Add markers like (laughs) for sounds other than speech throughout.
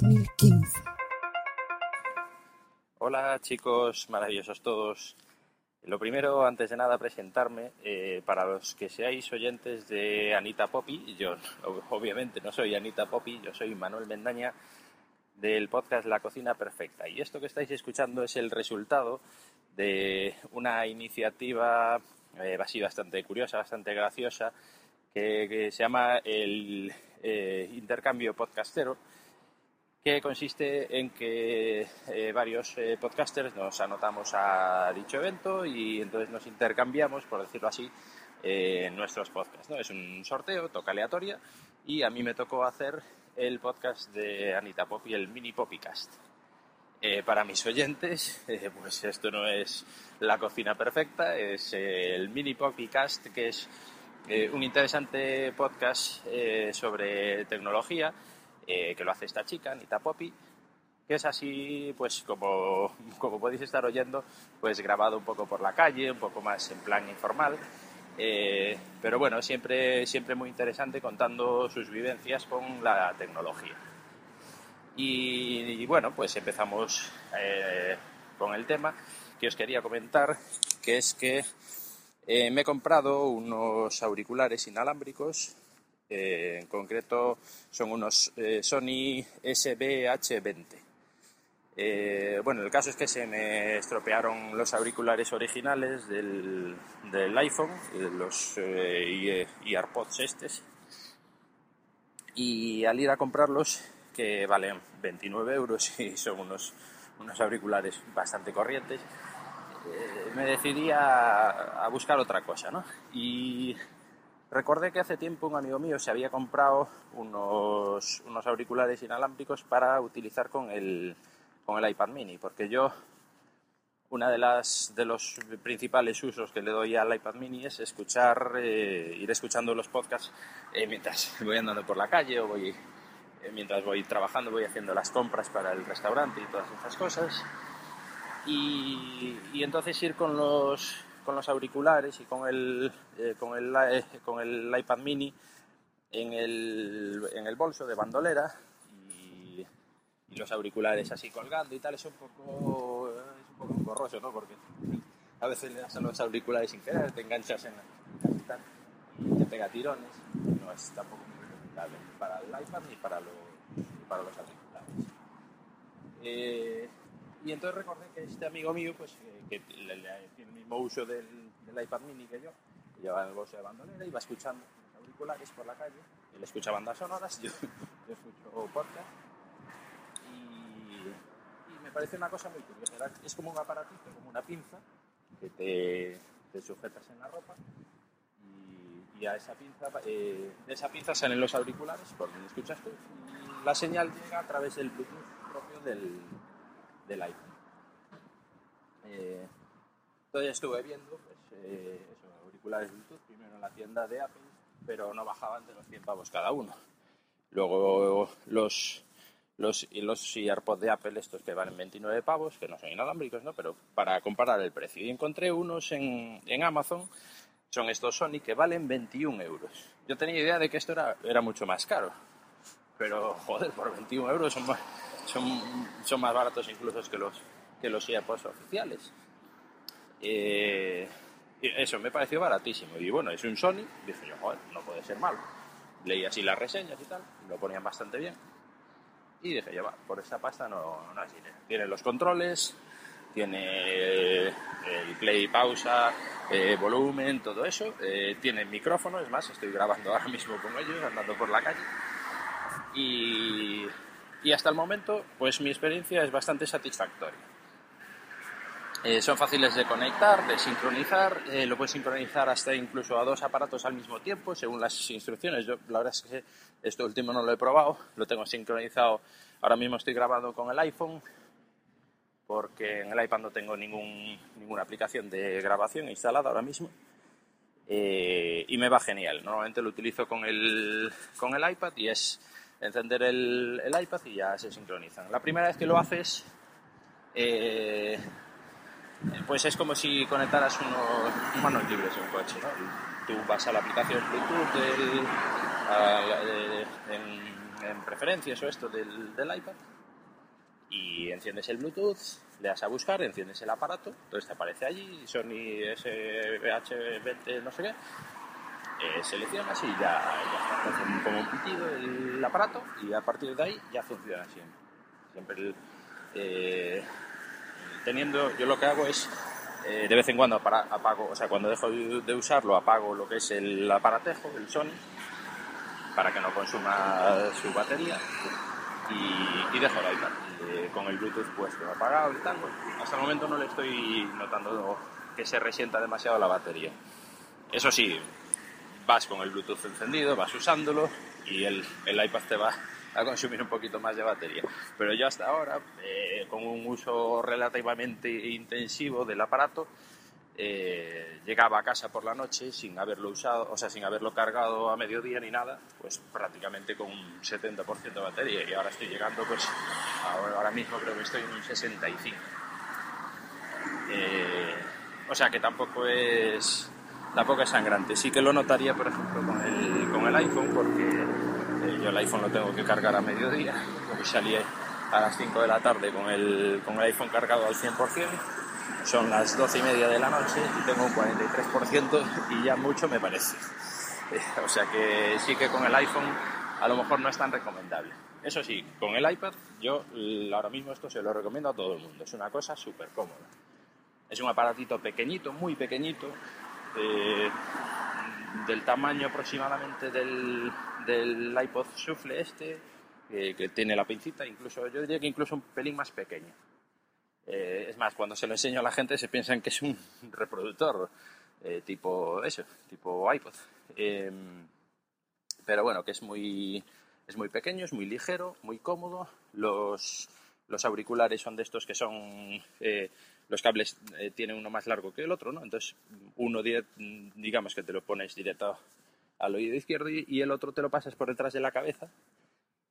2015. Hola chicos, maravillosos todos. Lo primero, antes de nada, presentarme. eh, para los que seáis oyentes de Anita Poppy, yo ob- (laughs) obviamente no soy Anita Poppy, yo soy Manuel Mendaña del podcast La Cocina Perfecta. Y esto que estáis escuchando es el resultado de una iniciativa eh, así bastante curiosa, bastante graciosa, que, que se llama el eh, intercambio podcastero que consiste en que eh, varios eh, podcasters nos anotamos a dicho evento y entonces nos intercambiamos, por decirlo así, eh, nuestros podcasts. ¿no? Es un sorteo, toca aleatoria, y a mí me tocó hacer el podcast de Anita Poppy, el mini Poppycast. Eh, para mis oyentes, (laughs) pues esto no es la cocina perfecta, es el mini Poppycast, que es un interesante podcast sobre tecnología eh, que lo hace esta chica, Anita Poppy, que es así, pues como, (laughs) como podéis estar oyendo, pues grabado un poco por la calle, un poco más en plan informal, eh, pero bueno, siempre, siempre muy interesante contando sus vivencias con la tecnología. Y, bueno, pues empezamos eh, con el tema que os quería comentar, que es que me he comprado unos auriculares inalámbricos, eh, en concreto son unos eh, Sony SBH20. Eh, bueno, el caso es que se me estropearon los auriculares originales del, del iPhone, eh, los eh, AirPods estos, y al ir a comprarlos, que valen 29 euros y son unos, unos auriculares bastante corrientes, eh, me decidí a, a buscar otra cosa, ¿no? Y recordé que hace tiempo un amigo mío se había comprado unos, unos auriculares inalámbricos para utilizar con el, con el iPad mini, porque yo una de las de los principales usos que le doy al iPad mini es escuchar eh, ir escuchando los podcasts eh, mientras voy andando por la calle o eh, mientras voy trabajando voy haciendo las compras para el restaurante y todas esas cosas. Y entonces ir con los con los auriculares y con el eh, con el eh, con el iPad mini en el, en el bolso de bandolera y, los auriculares así colgando y tal. Es un poco es un poco engorroso no porque a veces le das los auriculares sin querer te enganchas en la y te pega tirones. No es tampoco muy recomendable para el iPad ni para los para los auriculares. Eh, y entonces recordé que este amigo mío, pues eh, que tiene el mismo uso del, iPad mini que yo, que lleva en el bolso de bandolera, iba escuchando los auriculares por la calle, él escucha bandas sonoras, (laughs) yo, yo escucho podcast, y, me parece una cosa muy curiosa. Es como un aparatito, como una pinza, que te, sujetas en la ropa, y, y a esa pinza, eh, de esa pinza salen los auriculares, por donde escuchas tú, y la señal llega a través del Bluetooth propio del, del iPhone. Eh, entonces estuve viendo pues, eh, esos auriculares Bluetooth, primero en la tienda de Apple, pero no bajaban de los 100 pavos cada uno. Luego los, los, y los AirPods de Apple, estos que valen 29 pavos, que no son inalámbricos, ¿no? pero para comparar el precio. Y encontré unos en, en Amazon, son estos Sony, que valen 21 euros. Yo tenía idea de que esto era, era mucho más caro, pero joder, por 21 euros son más, son, son más baratos incluso que los, que los AirPods oficiales. Eh, eso me pareció baratísimo. Y bueno, es un Sony, dije yo, joder, no puede ser malo. Leí así las reseñas y tal, lo ponían bastante bien. Y dije yo, va, por esta pasta no, no dinero. Tiene los controles, tiene el play, pausa, eh, volumen, todo eso. Eh, tiene micrófono, es más, estoy grabando ahora mismo con ellos, andando por la calle. Y, y hasta el momento, pues mi experiencia es bastante satisfactoria. Eh, son fáciles de conectar, de sincronizar, eh, lo puedes sincronizar hasta incluso a dos aparatos al mismo tiempo, según las instrucciones. Yo la verdad es que esto último no lo he probado, lo tengo sincronizado. Ahora mismo estoy grabando con el iPhone, porque en el iPad no tengo ningún, ninguna aplicación de grabación instalada ahora mismo. Eh, y me va genial. Normalmente lo utilizo con el, con el iPad y es encender el, el iPad y ya se sincronizan. La primera vez que lo haces, eh, pues es como si conectaras unos manos libres en un coche. ¿no? Tú vas a la aplicación Bluetooth en, en preferencias o esto del, del iPad y enciendes el Bluetooth, le das a buscar, enciendes el aparato, entonces te aparece allí Sony SBH20 no sé qué, eh, seleccionas y ya, ya está, como un pitido el aparato y a partir de ahí ya funciona siempre. Siempre el, eh, teniendo, yo lo que hago es eh, de vez en cuando apago, o sea, cuando dejo de usarlo apago lo que es el aparatejo, el Sony, para que no consuma su batería y, y dejo el iPad eh, con el Bluetooth puesto apagado y tal. Bueno, hasta el momento no le estoy notando que se resienta demasiado la batería. Eso sí, vas con el Bluetooth encendido, vas usándolo y el, el iPad te va a consumir un poquito más de batería. Pero yo hasta ahora, eh, con un uso relativamente intensivo del aparato, eh, llegaba a casa por la noche sin haberlo usado, o sea, sin haberlo cargado a mediodía ni nada, pues prácticamente con un 70% de batería y ahora estoy llegando, pues ahora, mismo creo que estoy en un 65. Eh, o sea que tampoco es tampoco es sangrante. Sí que lo notaría, por ejemplo, con el, con el iPhone, porque eh, yo el iPhone lo tengo que cargar a mediodía, porque salí a las 5 de la tarde con el, con el iPhone cargado al 100%, son las 12 y media de la noche y tengo un 43% y ya mucho me parece. (laughs) Eh, o sea que sí que con el iPhone a lo mejor no es tan recomendable. Eso sí, con el iPad yo ahora mismo esto se lo recomiendo a todo el mundo, es una cosa súper cómoda. Es un aparatito pequeñito, muy pequeñito, eh, del tamaño aproximadamente del, del iPod Shuffle este, eh, que tiene la pincita, incluso yo diría que incluso un pelín más pequeño. Eh, es más, cuando se lo enseño a la gente se piensan que es un (laughs) reproductor eh, tipo eso, tipo iPod. Eh, pero bueno, que es muy, es muy pequeño, es muy ligero, muy cómodo. Los, los auriculares son de estos que son... los cables eh, tienen uno más largo que el otro, ¿no? Entonces, uno, direct- digamos que te lo pones directo al oído izquierdo y, el otro te lo pasas por detrás de la cabeza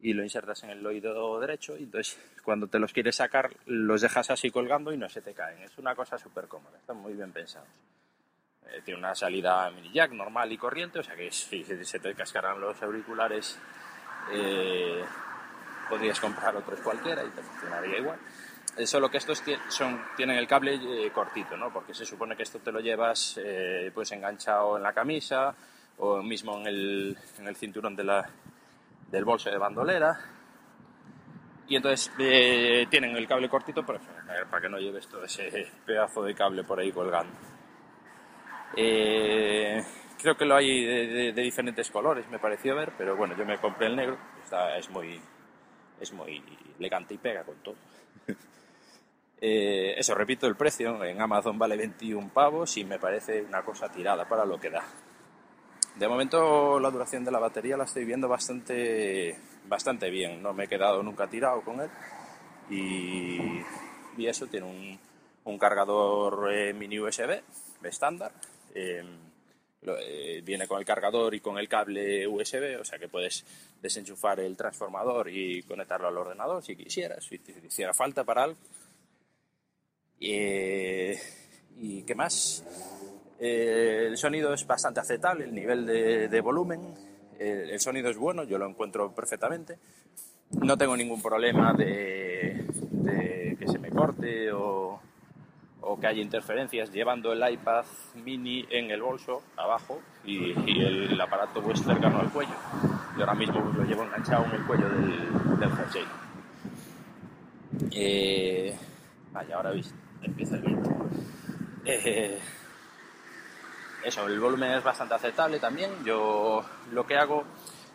y lo insertas en el oído derecho y entonces cuando te los quieres sacar los dejas así colgando y no se te caen. Es una cosa súper cómoda, están muy bien pensados. Eh, tiene una salida mini jack normal y corriente, o sea que si se te cascaran los auriculares eh, podrías comprar otros cualquiera y te funcionaría igual. Eh, solo que estos son, tienen el cable eh, cortito, ¿no? Porque se supone que esto te lo llevas eh, pues enganchado en la camisa o mismo en el, en el cinturón de la, del bolso de bandolera. Y entonces tienen el cable cortito para, para que no lleves todo ese pedazo de cable por ahí colgando. Creo que lo hay de, de- de diferentes colores, me pareció ver, pero bueno, yo me compré el negro, está, es, muy, es muy elegante y pega con todo. (laughs) Eh, eso, repito, el precio en Amazon vale 21 pavos y me parece una cosa tirada para lo que da. De momento la duración de la batería la estoy viendo bastante, bastante bien, no me he quedado nunca tirado con él y, y eso tiene un, un cargador eh, mini USB estándar. lo- eh, viene con el cargador y con el cable USB, o sea que puedes desenchufar el transformador y conectarlo al ordenador si quisieras, si te hiciera falta para algo. Eh, ¿Y qué más? Eh, el sonido es bastante aceptable, el nivel de, volumen, el sonido es bueno, yo lo encuentro perfectamente. No tengo ningún problema de, de que se me corte o, o que haya interferencias llevando el iPad mini en el bolso abajo y, y el aparato pues cercano al cuello. Yo ahora mismo lo llevo enganchado en el cuello del, del. Eh, vaya, ahora veis, empieza el viento. Eh, eso, el volumen es bastante aceptable también. Yo lo que hago,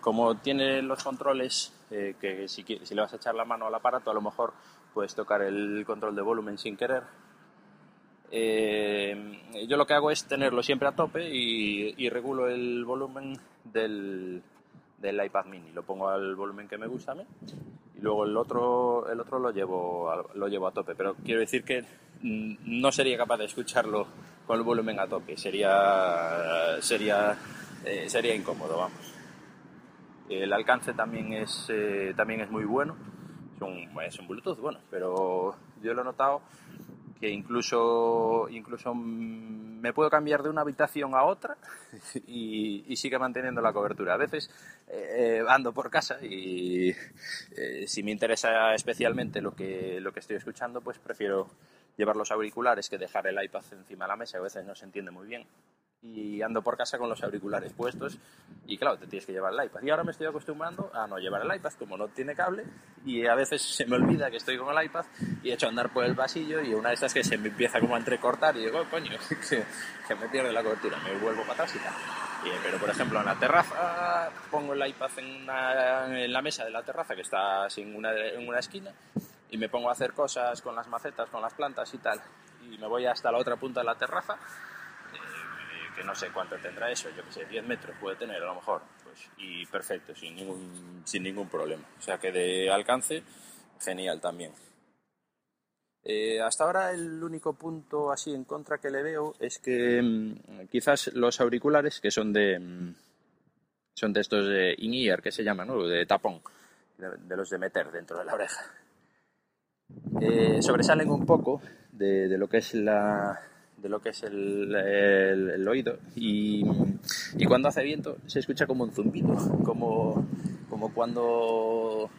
como tiene los controles, eh, que si, si le vas a echar la mano al aparato, a lo mejor puedes tocar el control de volumen sin querer. Eh, yo lo que hago es tenerlo siempre a tope y, y regulo el volumen del, del iPad mini. Lo pongo al volumen que me gusta a mí y luego el otro, el otro lo, llevo a, lo llevo a tope. Pero quiero decir que no sería capaz de escucharlo con el volumen a tope. Sería, sería, eh, sería incómodo, vamos. El alcance también es, eh, también es muy bueno. Es un, es un Bluetooth, bueno, pero yo lo he notado que incluso, incluso mm, me puedo cambiar de una habitación a otra (laughs) y, y sigue manteniendo la cobertura. A veces eh, ando por casa y eh, si me interesa especialmente lo que, lo que estoy escuchando, pues prefiero llevar los auriculares que dejar el iPad encima de la mesa, a veces no se entiende muy bien y ando por casa con los auriculares puestos y claro, te tienes que llevar el iPad. Y ahora me estoy acostumbrando a no llevar el iPad como no tiene cable y a veces se me olvida que estoy con el iPad y he hecho andar por el pasillo y una de estas que se me empieza como a entrecortar y digo, oh, coño, (laughs) que, que, me pierde la cobertura, me vuelvo para atrás y tal. Y, pero por ejemplo en la terraza pongo el iPad en, una, en la mesa de la terraza que está sin una, en una esquina y me pongo a hacer cosas con las macetas, con las plantas y tal y me voy hasta la otra punta de la terraza que no sé cuánto tendrá eso, yo que sé, 10 metros puede tener a lo mejor, pues, y perfecto, sin ningún, sin ningún problema. O sea que de alcance, genial también. Eh, hasta ahora el único punto así en contra que le veo es que mmm, quizás los auriculares, que son de, mmm, son de estos de in-ear, que se llaman, ¿no? de tapón, de, de, los de meter dentro de la oreja, eh, sobresalen un poco de, lo que es la, de lo que es el, el, el oído. Y, y, cuando hace viento se escucha como un zumbido, como, como cuando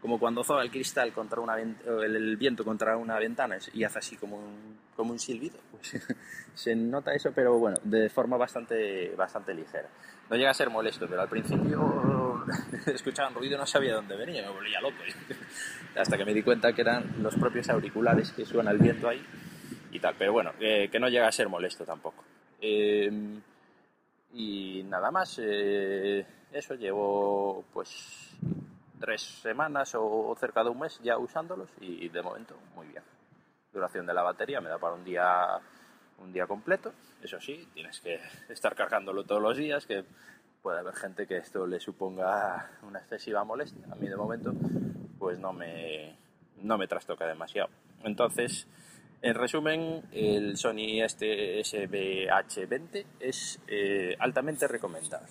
como cuando zoa el cristal contra una el, viento contra una ventana y hace así como un, como un silbido. Pues, (laughs) se nota eso, pero bueno, de forma bastante, bastante ligera. No llega a ser molesto, pero al principio (laughs) escuchaba un ruido no sabía dónde venía, me volvía loco. (laughs) Hasta que me di cuenta que eran los propios auriculares que suena el viento ahí y tal. Pero bueno, eh, que no llega a ser molesto tampoco. Eh, y nada más, eh, eso llevo pues tres semanas o cerca de un mes ya usándolos y de momento muy bien. Duración de la batería me da para un día un día completo. Eso sí, tienes que (laughs) estar cargándolo todos los días, que puede haber gente que esto le suponga una excesiva molestia. A mí de momento pues no me, no me trastoca demasiado. Entonces, en resumen, el Sony este SBH20 es eh, altamente recomendable.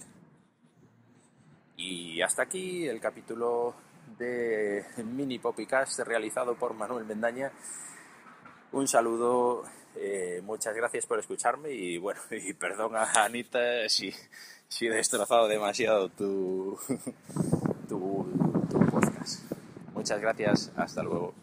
Y hasta aquí el capítulo de Mini Poppycast realizado por Manuel Mendaña. Un saludo, eh, muchas gracias por escucharme y bueno, (laughs) y perdón a Anita si, si he destrozado demasiado tu, (laughs) tu podcast. Muchas gracias, hasta luego.